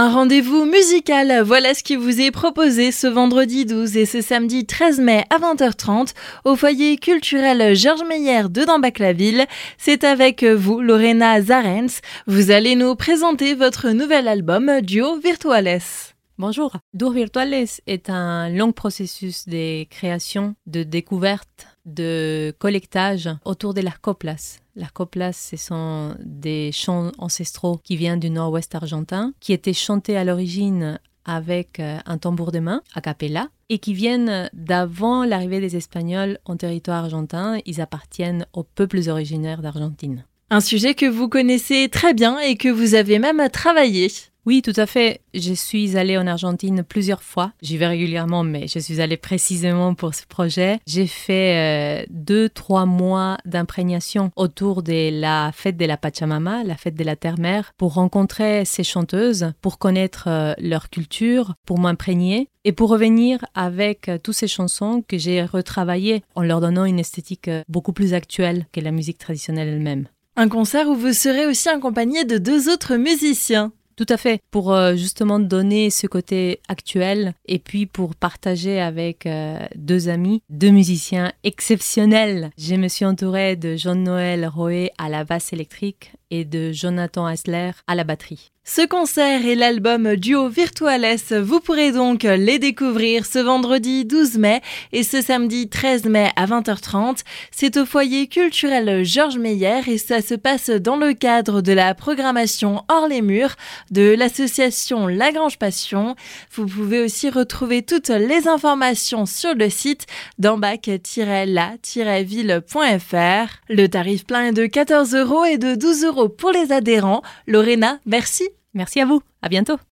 Un rendez-vous musical, voilà ce qui vous est proposé ce vendredi 12 et ce samedi 13 mai à 20h30 au foyer culturel Georges Meyer de Dambach-la-Ville. C'est avec vous, Lorena Zarens. Vous allez nous présenter votre nouvel album Duo Virtuales. Bonjour. Duo Virtuales est un long processus de création, de découverte, de collectage autour de las coplas. Las coplas, ce sont des chants ancestraux qui viennent du nord-ouest argentin, qui étaient chantés à l'origine avec euh, un tambour de main, a cappella, et qui viennent d'avant l'arrivée des Espagnols en territoire argentin. Ils appartiennent aux peuples originaires d'Argentine. Un sujet que vous connaissez très bien et que vous avez même travaillé. Oui, tout à fait. Je suis allée en Argentine plusieurs fois. J'y vais régulièrement, mais je suis allée précisément pour ce projet. J'ai fait euh, deux, trois mois d'imprégnation autour de la fête de la Pachamama, la fête de la terre-mère, pour rencontrer ces chanteuses, pour connaître euh, leur culture, pour m'imprégner et pour revenir avec euh, toutes ces chansons que j'ai retravaillées en leur donnant une esthétique beaucoup plus actuelle que la musique traditionnelle elle-même. Un concert où vous serez aussi accompagné de deux autres musiciens. Tout à fait, pour euh, justement donner ce côté actuel et puis pour partager avec euh, deux amis, deux musiciens exceptionnels. Je me suis entourée de Jean-Noël Roé à la basse électrique et de Jonathan Hasler à la batterie. Ce concert et l'album Duo Virtuales, vous pourrez donc les découvrir ce vendredi 12 mai et ce samedi 13 mai à 20h30. C'est au foyer culturel Georges Meyer et ça se passe dans le cadre de la programmation Hors les murs de l'association Lagrange Passion. Vous pouvez aussi retrouver toutes les informations sur le site d'ambac-la-ville.fr. Le tarif plein est de 14 euros et de 12 pour les adhérents. Lorena, merci. Merci à vous. À bientôt.